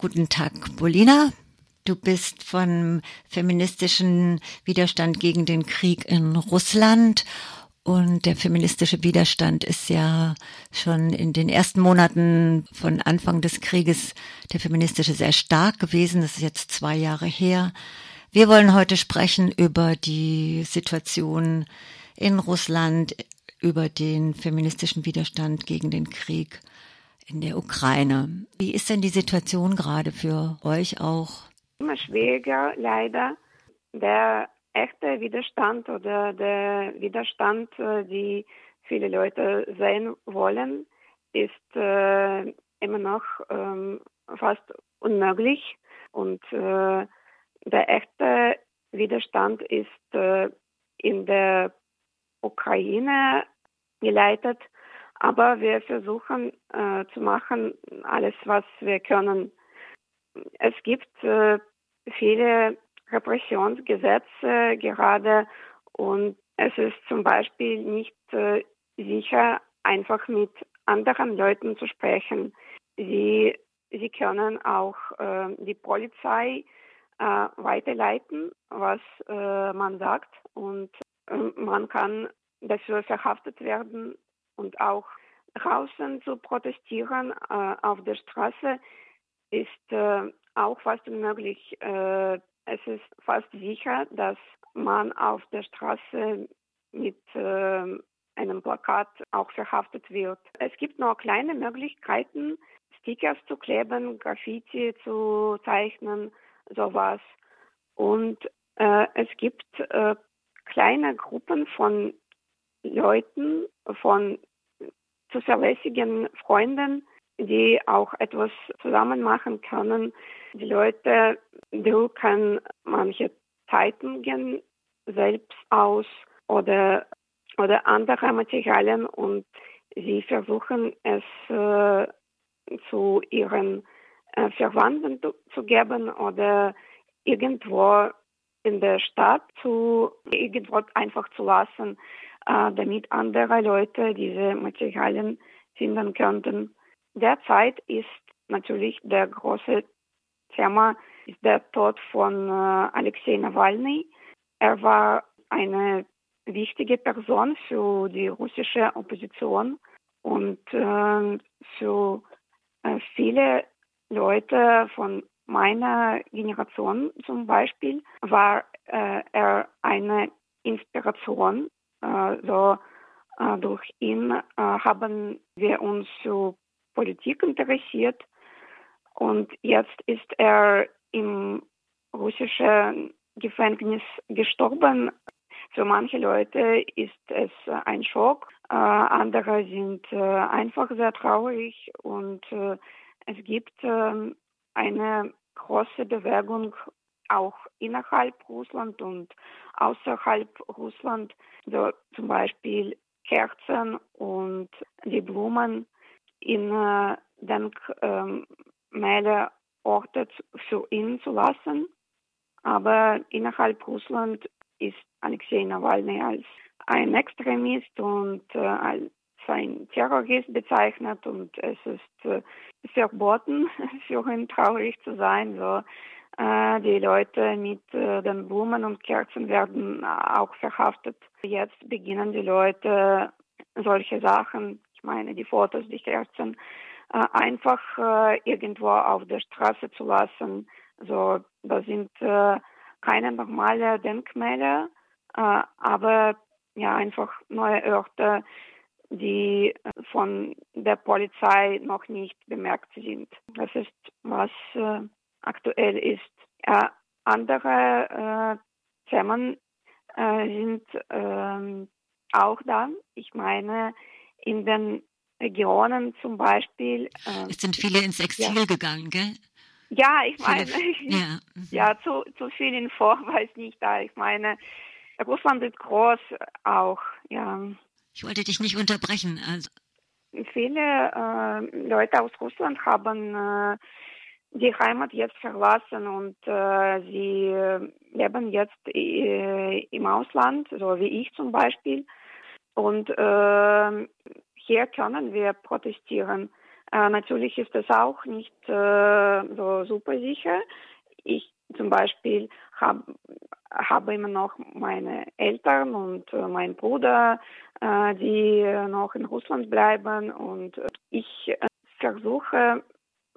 Guten Tag, Bolina. Du bist vom feministischen Widerstand gegen den Krieg in Russland und der feministische Widerstand ist ja schon in den ersten Monaten von Anfang des Krieges der feministische sehr stark gewesen. Das ist jetzt zwei Jahre her. Wir wollen heute sprechen über die Situation in Russland, über den feministischen Widerstand gegen den Krieg in der Ukraine. Wie ist denn die Situation gerade für euch auch? Immer schwieriger, leider. Der echte Widerstand oder der Widerstand, äh, die viele Leute sehen wollen, ist äh, immer noch ähm, fast unmöglich. Und äh, der echte Widerstand ist in der Ukraine geleitet, aber wir versuchen äh, zu machen alles, was wir können. Es gibt äh, viele Repressionsgesetze gerade und es ist zum Beispiel nicht äh, sicher, einfach mit anderen Leuten zu sprechen. Sie, sie können auch äh, die Polizei äh, weiterleiten, was äh, man sagt und man kann dafür verhaftet werden und auch draußen zu protestieren äh, auf der Straße ist äh, auch fast unmöglich es ist fast sicher, dass man auf der Straße mit äh, einem Plakat auch verhaftet wird. Es gibt noch kleine Möglichkeiten, Stickers zu kleben, Graffiti zu zeichnen, sowas. Und äh, es gibt äh, kleine Gruppen von Leuten, von zuverlässigen Freunden, die auch etwas zusammen machen können. Die Leute drucken manche Zeitungen selbst aus oder, oder andere Materialien und sie versuchen es äh, zu ihren äh, Verwandten zu geben oder irgendwo in der Stadt zu irgendwo einfach zu lassen, äh, damit andere Leute diese Materialien finden könnten. Derzeit ist natürlich der große Thema ist der Tod von äh, Alexei Nawalny. Er war eine wichtige Person für die russische Opposition und äh, für äh, viele Leute von meiner Generation zum Beispiel war äh, er eine Inspiration. Äh, so äh, durch ihn haben wir uns für Politik interessiert. Und jetzt ist er im russischen Gefängnis gestorben. Für manche Leute ist es ein Schock, äh, andere sind äh, einfach sehr traurig. Und äh, es gibt ähm, eine große Bewegung auch innerhalb Russland und außerhalb Russland, so zum Beispiel Kerzen und die Blumen in äh, Denkmäler Orte für ihn zu lassen. Aber innerhalb Russland ist Alexei Nawalny als ein Extremist und äh, als ein Terrorist bezeichnet und es ist äh, verboten für ihn traurig zu sein. So, äh, die Leute mit äh, den Blumen und Kerzen werden auch verhaftet. Jetzt beginnen die Leute solche Sachen, ich meine die Fotos, die Kerzen, äh, einfach äh, irgendwo auf der Straße zu lassen. So, da sind äh, keine normale Denkmäler, aber ja einfach neue Orte, die von der Polizei noch nicht bemerkt sind. Das ist, was äh, aktuell ist. Äh, andere äh, Themen sind ähm, auch da. Ich meine, in den Regionen zum Beispiel. Äh, es sind viele ins Exil ja. gegangen, gell? Ja, ich meine, viele, ja, mhm. ja zu, zu viel weiß nicht da. Ich meine, Russland ist groß auch, ja. Ich wollte dich nicht unterbrechen. Also. Viele äh, Leute aus Russland haben äh, die Heimat jetzt verlassen und äh, sie leben jetzt äh, im Ausland, so wie ich zum Beispiel. Und äh, hier können wir protestieren. natürlich ist es auch nicht so super sicher. Ich zum Beispiel habe habe immer noch meine Eltern und äh, meinen Bruder, äh, die noch in Russland bleiben und ich äh, versuche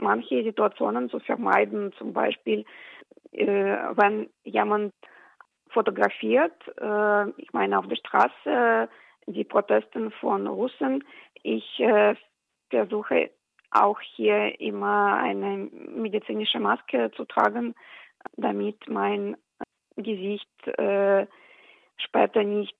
manche Situationen zu vermeiden, zum Beispiel äh, wenn jemand fotografiert, äh, ich meine auf der Straße die Protesten von Russen, ich äh, versuche auch hier immer eine medizinische Maske zu tragen, damit mein Gesicht äh, später nicht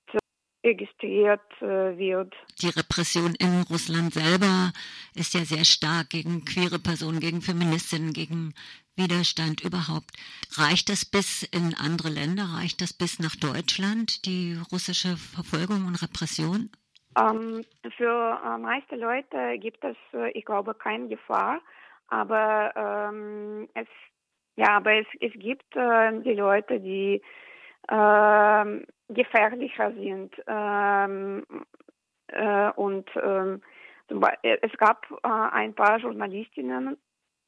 registriert äh, wird. Die Repression in Russland selber ist ja sehr stark gegen queere Personen, gegen Feministinnen, gegen Widerstand überhaupt. Reicht das bis in andere Länder? Reicht das bis nach Deutschland, die russische Verfolgung und Repression? Ähm, für äh, meiste Leute gibt es, äh, ich glaube, keine Gefahr, aber ähm, es ja, aber es, es gibt äh, die Leute, die äh, gefährlicher sind. Ähm, äh, und ähm, es gab äh, ein paar Journalistinnen,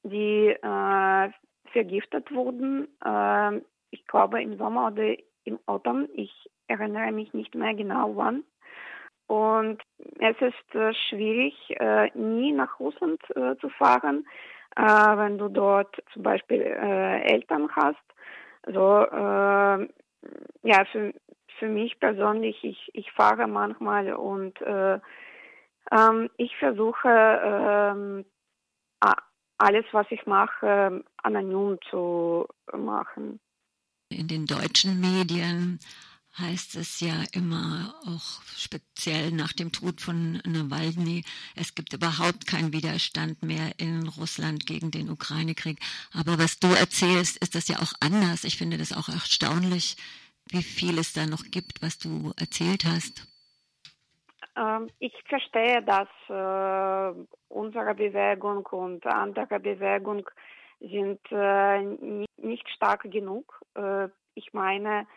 die äh, vergiftet wurden. Äh, ich glaube im Sommer oder im Autumn. Ich erinnere mich nicht mehr genau wann. Und es ist äh, schwierig, nie nach Russland zu fahren, äh, wenn du dort zum Beispiel äh, Eltern hast. So, äh, ja, für, für mich persönlich, ich, ich fahre manchmal und äh, ähm, ich versuche ähm, alles, was ich mache, anonym zu machen. In den deutschen Medien heißt es ja immer, auch speziell nach dem Tod von Nawalny, es gibt überhaupt keinen Widerstand mehr in Russland gegen den Ukraine-Krieg. Aber was du erzählst, ist das ja auch anders. Ich finde das auch erstaunlich, wie viel es da noch gibt, was du erzählt hast. Ähm, ich verstehe, dass äh, unsere Bewegung und andere Bewegung sind äh, nicht stark genug. Äh, ich meine,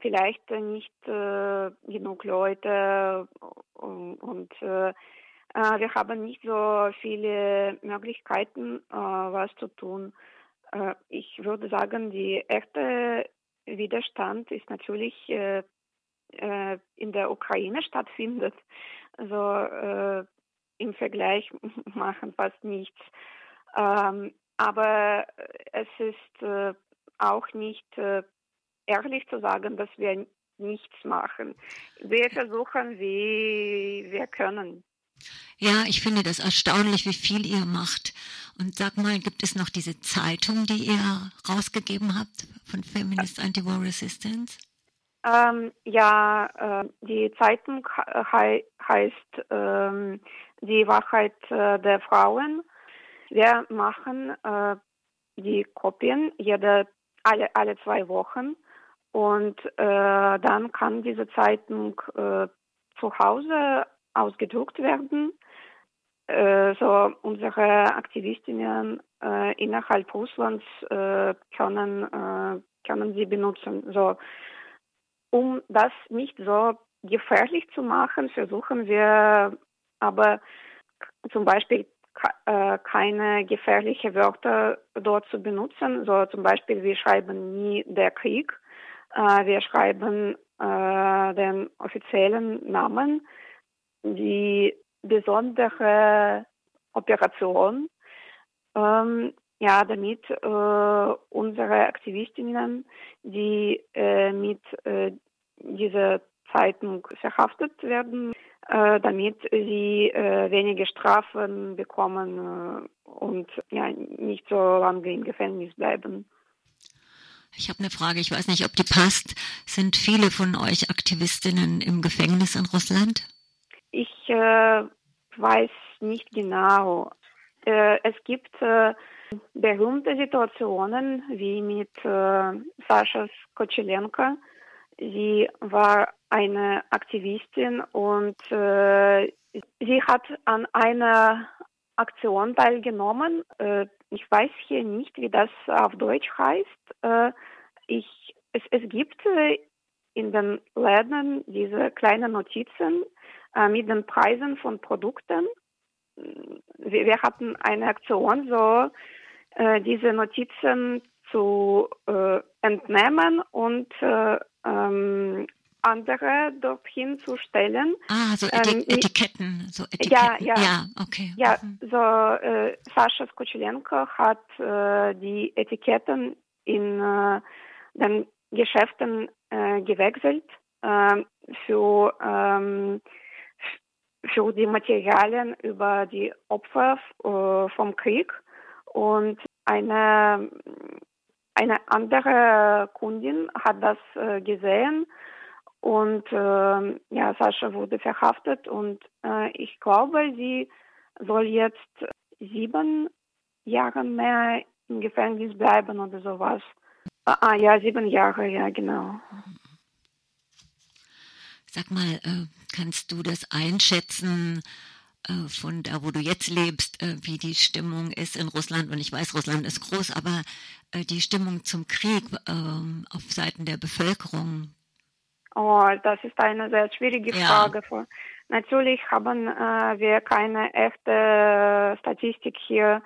vielleicht nicht genug Leute und, wir haben nicht so viele Möglichkeiten, was zu tun. Ich würde sagen, die echte Widerstand ist natürlich äh, in der Ukraine stattfindet. Also im Vergleich machen fast nichts. Ähm, aber es ist auch nicht ehrlich zu sagen, dass wir nichts machen. Wir versuchen, wie wir können. Ja, ich finde das erstaunlich, wie viel ihr macht. Und sag mal, gibt es noch diese Zeitung, die ihr rausgegeben habt von Feminist Anti-War Resistance? Ähm, ja, äh, die Zeitung he heißt ähm, Die Wahrheit äh, der Frauen. Wir machen äh, die Kopien jede, alle, alle zwei Wochen und äh, dann kann diese Zeitung äh, zu Hause ausgedruckt werden. Äh, so unsere Aktivistinnen äh, innerhalb Russlands äh, können, äh, können sie benutzen. So, um das nicht so gefährlich zu machen, versuchen wir aber zum Beispiel keine gefährlichen Wörter dort zu benutzen. So zum Beispiel, wir schreiben nie der Krieg äh, wir schreiben äh, den offiziellen Namen, die besondere Operation, ähm, ja, damit äh, unsere Aktivistinnen, die äh, mit äh, dieser Zeitung verhaftet werden, äh, damit sie äh, weniger Strafen bekommen äh, und ja, nicht so lange im Gefängnis bleiben. Ich habe eine Frage, ich weiß nicht, ob die passt. Sind viele von euch Aktivistinnen im Gefängnis in Russland? Ich äh, weiß nicht genau. Äh, es gibt äh, berühmte Situationen wie mit äh, Sascha Kochelenko. Sie war eine Aktivistin und äh, sie hat an einer Aktion teilgenommen. Äh, ich weiß hier nicht, wie das auf Deutsch heißt. Äh, ich, es, es gibt in den Läden diese kleinen Notizen mit den Preisen von Produkten. wir, wir hatten eine Aktion, so äh, diese Notizen zu äh, entnehmen und äh, ähm, andere dorthin zu stellen. Ah, so ähm, Etiketten, so Etiketten. Ja, ja, ja okay. Ja, mhm. so äh, Sascha Skuchelenko hat äh, die Etiketten in äh, den Geschäften äh, gewechselt äh, für ähm, für die Materialien über die Opfer äh, vom Krieg und eine eine andere Kundin hat das äh, gesehen und äh, ja, Sascha wurde verhaftet und äh, ich glaube, sie soll jetzt sieben Jahre mehr im Gefängnis bleiben oder sowas. Ah, ah ja, sieben Jahre, ja, genau. Sag mal, äh, kannst du das einschätzen? Äh, von da, wo du jetzt lebst, äh, wie die Stimmung ist in Russland. Und ich weiß, Russland ist groß, aber die Stimmung zum Krieg ähm, auf Seiten der Bevölkerung, Oh, das ist eine sehr schwierige Frage. Ja. Natürlich haben äh, wir keine echte Statistik hier.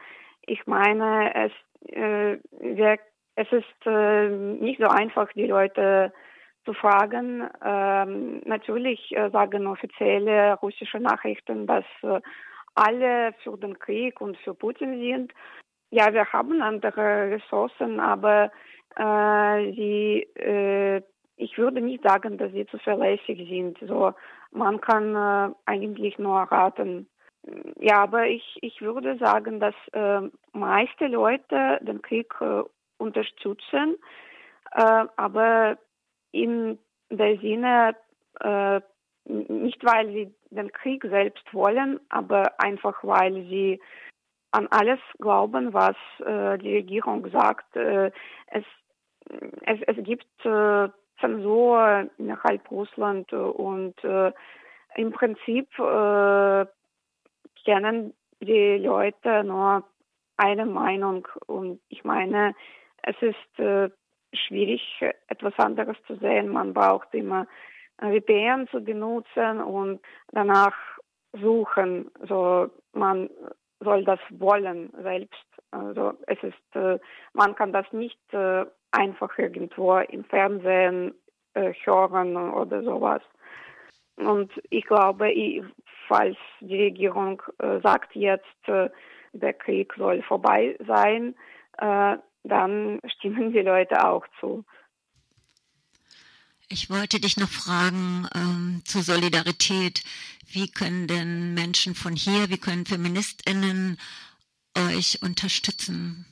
Ich meine, es, äh, wir, es ist äh, nicht so einfach, die Leute zu fragen. Ähm, natürlich äh, sagen offizielle russische Nachrichten, dass äh, alle für den Krieg und für Putin sind. Ja, wir haben andere Ressourcen, aber äh, sie ich würde nicht sagen, dass sie zuverlässig sind. So, man kann äh, eigentlich nur raten. Ja, aber ich, ich würde sagen, dass äh, meiste Leute den Krieg äh, unterstützen, äh, aber in der Sinne äh, nicht, weil sie den Krieg selbst wollen, aber einfach, weil sie an alles glauben, was äh, die Regierung sagt. Äh, es, es, es gibt äh, Zensur innerhalb Russland und äh, im Prinzip äh, kennen die Leute nur eine Meinung und ich meine, es ist äh, schwierig, etwas anderes zu sehen. Man braucht immer VPN zu benutzen und danach suchen. So, man soll das wollen selbst. Also es ist, äh, man kann das nicht äh, einfach irgendwo im Fernsehen äh, hören oder sowas. Und ich glaube, falls die Regierung sagt jetzt, der Krieg soll vorbei sein, dann stimmen die Leute auch zu. Ich wollte dich noch fragen ähm, zur Solidarität. Wie können denn Menschen von hier, wie können Feministinnen euch unterstützen?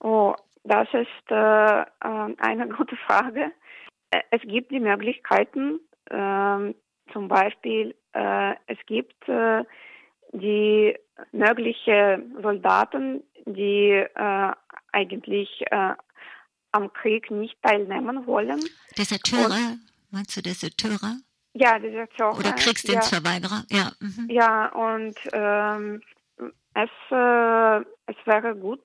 Oh, das ist äh, ähm, eine gute Frage. Es gibt die Möglichkeiten, äh, zum Beispiel, äh, es gibt äh, die möglichen Soldaten, die äh, eigentlich am Krieg nicht teilnehmen wollen. Deserteure? Meinst du Deserteure? Ja, Deserteure. Oder Kriegsdienstverweigerer? Ja. Ja, mhm. ja und ähm, es, es wäre gut,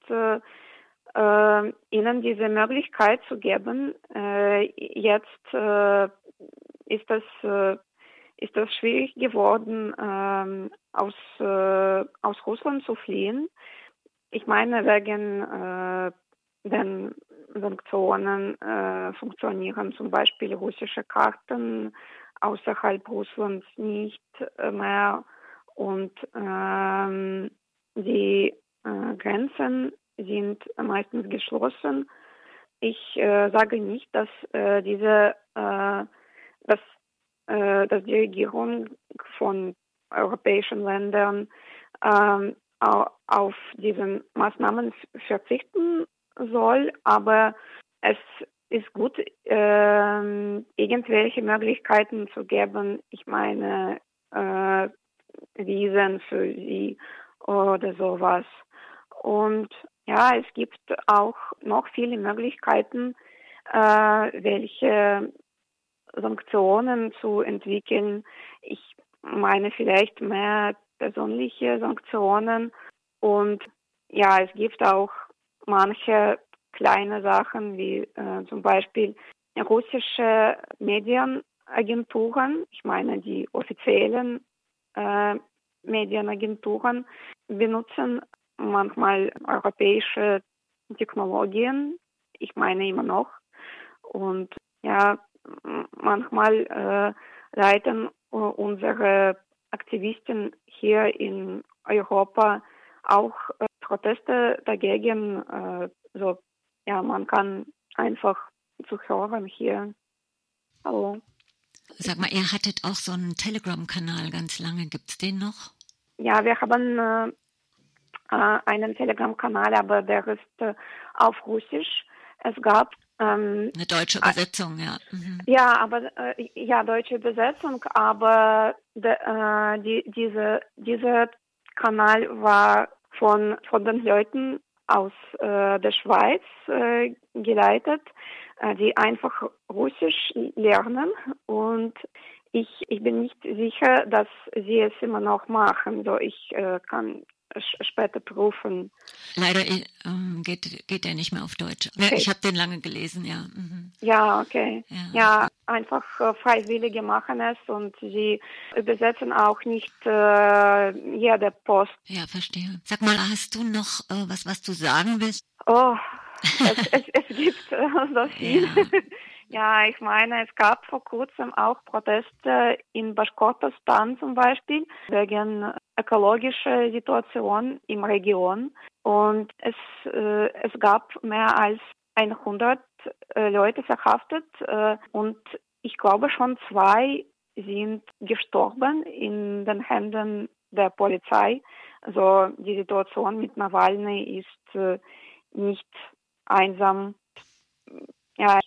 äh, ihnen diese Möglichkeit zu geben. Äh, jetzt äh, ist das äh, ist das schwierig geworden, ähm, aus äh, aus Russland zu fliehen. Ich meine wegen äh, den Sanktionen funktionieren zum Beispiel russische Karten außerhalb Russlands nicht mehr und ähm, die Grenzen sind meistens geschlossen. Ich äh, sage nicht, dass äh, diese, äh, dass, äh, dass die Regierung von europäischen Ländern ähm, auf diesen Maßnahmen verzichten soll, aber es ist gut, äh, irgendwelche Möglichkeiten zu geben. Ich meine, äh, Wiesen für sie oder sowas. Und ja, es gibt auch noch viele Möglichkeiten, äh, welche Sanktionen zu entwickeln. Ich meine vielleicht mehr persönliche Sanktionen und ja, es gibt auch manche kleine Sachen wie äh, zum Beispiel russische Medienagenturen, ich meine die offiziellen äh, Medienagenturen benutzen manchmal europäische Technologien. Ich meine immer noch. Und ja, manchmal äh, leiten unsere Aktivisten hier in Europa auch äh, Proteste dagegen. Äh, so, ja, man kann einfach zu hören hier. Hallo. Sag mal, ihr hattet auch so einen Telegram-Kanal ganz lange. Gibt es den noch? Ja, wir haben äh, äh, einen Telegram-Kanal, aber der ist äh, auf Russisch. Es gab ähm, eine deutsche Übersetzung, ja. Mhm. Ja, aber äh, ja, deutsche Übersetzung, aber de, äh, die, diese dieser Kanal war von von den Leuten aus äh, der Schweiz äh, geleitet, äh, die einfach Russisch lernen und ich, ich bin nicht sicher, dass sie es immer noch machen. So, ich äh, kann später prüfen. Leider ähm, geht, geht er nicht mehr auf Deutsch. Okay. Ich habe den lange gelesen, ja. Mhm. Ja, okay. Ja, ja einfach äh, Freiwillige machen es und sie übersetzen auch nicht äh, jede Post. Ja, verstehe. Sag mal, hast du noch äh, was, was du sagen willst? Oh, es, es, es gibt äh, so viel. Ja. Ja, ich meine, es gab vor kurzem auch Proteste in Baschkortostan zum Beispiel wegen ökologischer Situation im Region. Und es, äh, es gab mehr als 100 äh, Leute verhaftet äh, und ich glaube schon zwei sind gestorben in den Händen der Polizei. Also die Situation mit Nawalny ist äh, nicht einsam. Ja,